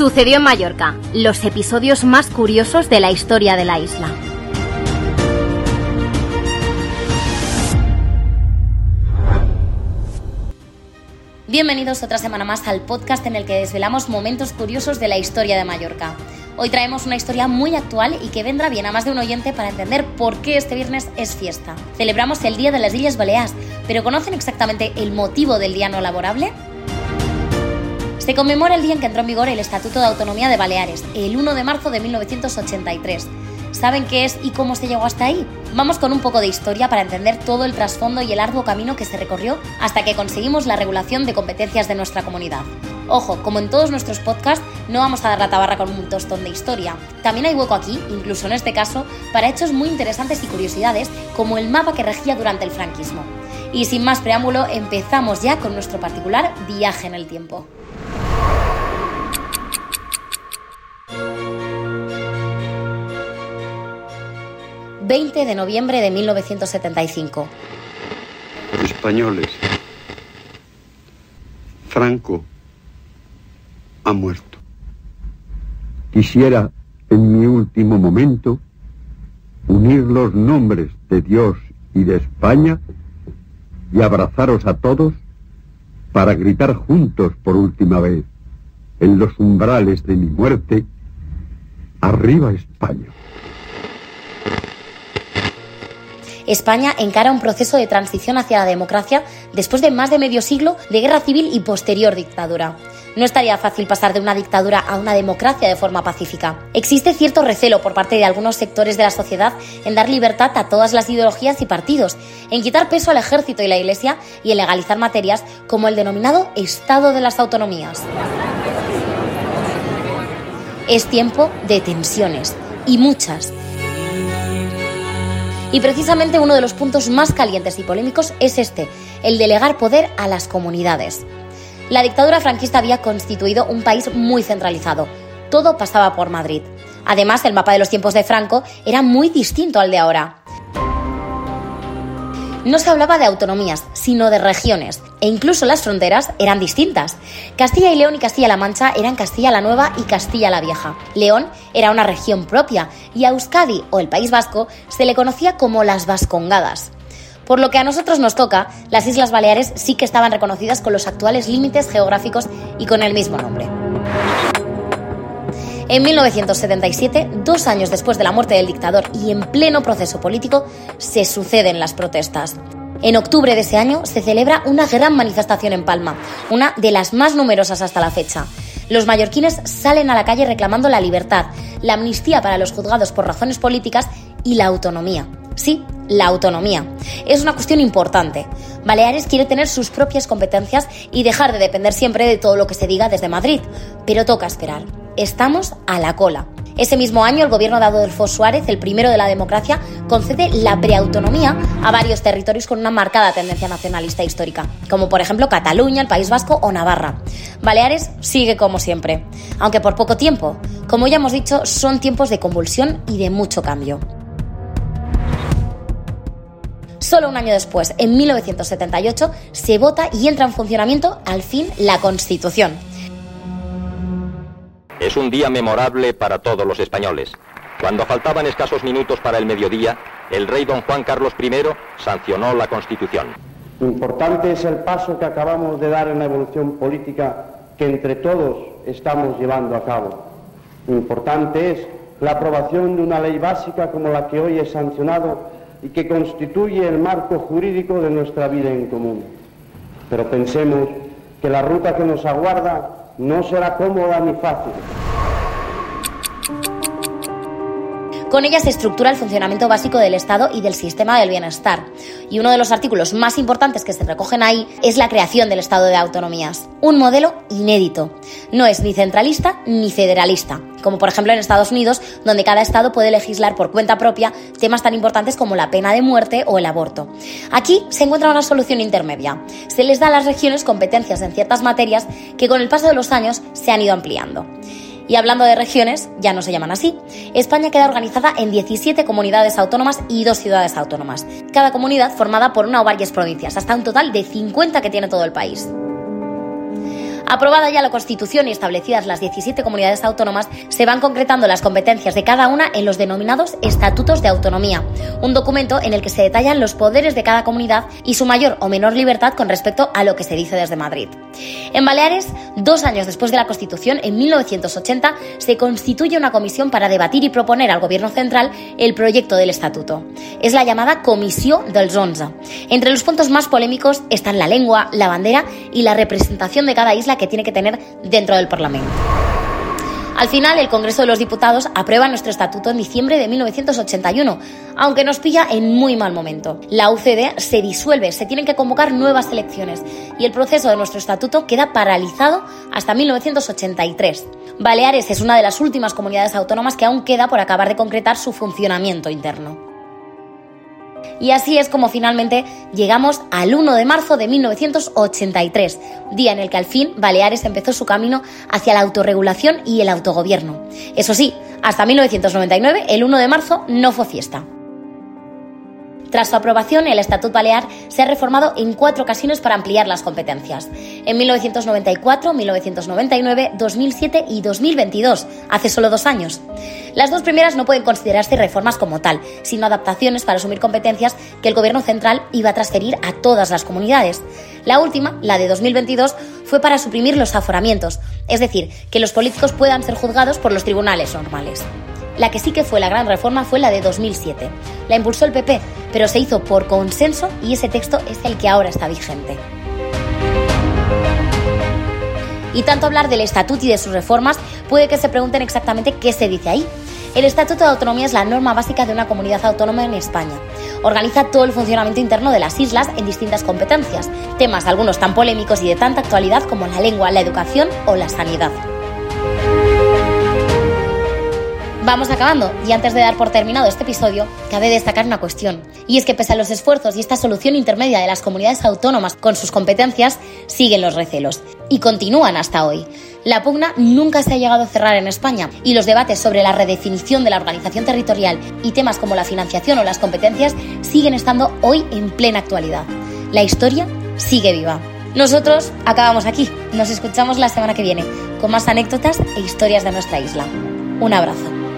Sucedió en Mallorca, los episodios más curiosos de la historia de la isla. Bienvenidos otra semana más al podcast en el que desvelamos momentos curiosos de la historia de Mallorca. Hoy traemos una historia muy actual y que vendrá bien a más de un oyente para entender por qué este viernes es fiesta. Celebramos el Día de las Islas Baleares, pero ¿conocen exactamente el motivo del día no laborable? Se conmemora el día en que entró en vigor el Estatuto de Autonomía de Baleares, el 1 de marzo de 1983. ¿Saben qué es y cómo se llegó hasta ahí? Vamos con un poco de historia para entender todo el trasfondo y el arduo camino que se recorrió hasta que conseguimos la regulación de competencias de nuestra comunidad. Ojo, como en todos nuestros podcasts, no vamos a dar la tabarra con un tostón de historia. También hay hueco aquí, incluso en este caso, para hechos muy interesantes y curiosidades, como el mapa que regía durante el franquismo. Y sin más preámbulo, empezamos ya con nuestro particular viaje en el tiempo. 20 de noviembre de 1975. Españoles. Franco ha muerto. Quisiera, en mi último momento, unir los nombres de Dios y de España y abrazaros a todos para gritar juntos por última vez en los umbrales de mi muerte, arriba España. España encara un proceso de transición hacia la democracia después de más de medio siglo de guerra civil y posterior dictadura. No estaría fácil pasar de una dictadura a una democracia de forma pacífica. Existe cierto recelo por parte de algunos sectores de la sociedad en dar libertad a todas las ideologías y partidos, en quitar peso al ejército y la iglesia y en legalizar materias como el denominado Estado de las Autonomías. Es tiempo de tensiones, y muchas, y precisamente uno de los puntos más calientes y polémicos es este, el delegar poder a las comunidades. La dictadura franquista había constituido un país muy centralizado. Todo pasaba por Madrid. Además, el mapa de los tiempos de Franco era muy distinto al de ahora no se hablaba de autonomías, sino de regiones, e incluso las fronteras eran distintas. Castilla y León y Castilla-La Mancha eran Castilla la Nueva y Castilla la Vieja. León era una región propia y a Euskadi o el País Vasco se le conocía como las Vascongadas. Por lo que a nosotros nos toca, las Islas Baleares sí que estaban reconocidas con los actuales límites geográficos y con el mismo nombre. En 1977, dos años después de la muerte del dictador y en pleno proceso político, se suceden las protestas. En octubre de ese año se celebra una gran manifestación en Palma, una de las más numerosas hasta la fecha. Los mallorquines salen a la calle reclamando la libertad, la amnistía para los juzgados por razones políticas y la autonomía. Sí, la autonomía. Es una cuestión importante. Baleares quiere tener sus propias competencias y dejar de depender siempre de todo lo que se diga desde Madrid, pero toca esperar estamos a la cola. Ese mismo año, el gobierno de Adolfo Suárez, el primero de la democracia, concede la preautonomía a varios territorios con una marcada tendencia nacionalista histórica, como por ejemplo Cataluña, el País Vasco o Navarra. Baleares sigue como siempre, aunque por poco tiempo. Como ya hemos dicho, son tiempos de convulsión y de mucho cambio. Solo un año después, en 1978, se vota y entra en funcionamiento al fin la Constitución es un día memorable para todos los españoles. Cuando faltaban escasos minutos para el mediodía, el rey don Juan Carlos I sancionó la Constitución. Importante es el paso que acabamos de dar en la evolución política que entre todos estamos llevando a cabo. Importante es la aprobación de una ley básica como la que hoy he sancionado y que constituye el marco jurídico de nuestra vida en común. Pero pensemos que la ruta que nos aguarda no será cómoda ni fácil. Con ella se estructura el funcionamiento básico del Estado y del sistema del bienestar. Y uno de los artículos más importantes que se recogen ahí es la creación del Estado de autonomías. Un modelo inédito. No es ni centralista ni federalista, como por ejemplo en Estados Unidos, donde cada Estado puede legislar por cuenta propia temas tan importantes como la pena de muerte o el aborto. Aquí se encuentra una solución intermedia. Se les da a las regiones competencias en ciertas materias que con el paso de los años se han ido ampliando. Y hablando de regiones, ya no se llaman así. España queda organizada en 17 comunidades autónomas y dos ciudades autónomas. Cada comunidad formada por una o varias provincias, hasta un total de 50 que tiene todo el país. Aprobada ya la Constitución y establecidas las 17 comunidades autónomas, se van concretando las competencias de cada una en los denominados Estatutos de Autonomía, un documento en el que se detallan los poderes de cada comunidad y su mayor o menor libertad con respecto a lo que se dice desde Madrid. En Baleares, dos años después de la Constitución, en 1980, se constituye una comisión para debatir y proponer al Gobierno central el proyecto del Estatuto. Es la llamada Comisión del Zonza. Entre los puntos más polémicos están la lengua, la bandera y la representación de cada isla que tiene que tener dentro del Parlamento. Al final, el Congreso de los Diputados aprueba nuestro estatuto en diciembre de 1981, aunque nos pilla en muy mal momento. La UCD se disuelve, se tienen que convocar nuevas elecciones y el proceso de nuestro estatuto queda paralizado hasta 1983. Baleares es una de las últimas comunidades autónomas que aún queda por acabar de concretar su funcionamiento interno. Y así es como finalmente llegamos al 1 de marzo de 1983, día en el que al fin Baleares empezó su camino hacia la autorregulación y el autogobierno. Eso sí, hasta 1999, el 1 de marzo no fue fiesta. Tras su aprobación, el Estatut Balear se ha reformado en cuatro ocasiones para ampliar las competencias. En 1994, 1999, 2007 y 2022, hace solo dos años. Las dos primeras no pueden considerarse reformas como tal, sino adaptaciones para asumir competencias que el Gobierno central iba a transferir a todas las comunidades. La última, la de 2022, fue para suprimir los aforamientos, es decir, que los políticos puedan ser juzgados por los tribunales normales. La que sí que fue la gran reforma fue la de 2007. La impulsó el PP, pero se hizo por consenso y ese texto es el que ahora está vigente. Y tanto hablar del estatuto y de sus reformas puede que se pregunten exactamente qué se dice ahí. El Estatuto de Autonomía es la norma básica de una comunidad autónoma en España. Organiza todo el funcionamiento interno de las islas en distintas competencias, temas algunos tan polémicos y de tanta actualidad como la lengua, la educación o la sanidad. Vamos acabando y antes de dar por terminado este episodio, cabe destacar una cuestión. Y es que pese a los esfuerzos y esta solución intermedia de las comunidades autónomas con sus competencias, siguen los recelos. Y continúan hasta hoy. La pugna nunca se ha llegado a cerrar en España y los debates sobre la redefinición de la organización territorial y temas como la financiación o las competencias siguen estando hoy en plena actualidad. La historia sigue viva. Nosotros acabamos aquí. Nos escuchamos la semana que viene con más anécdotas e historias de nuestra isla. Un abrazo.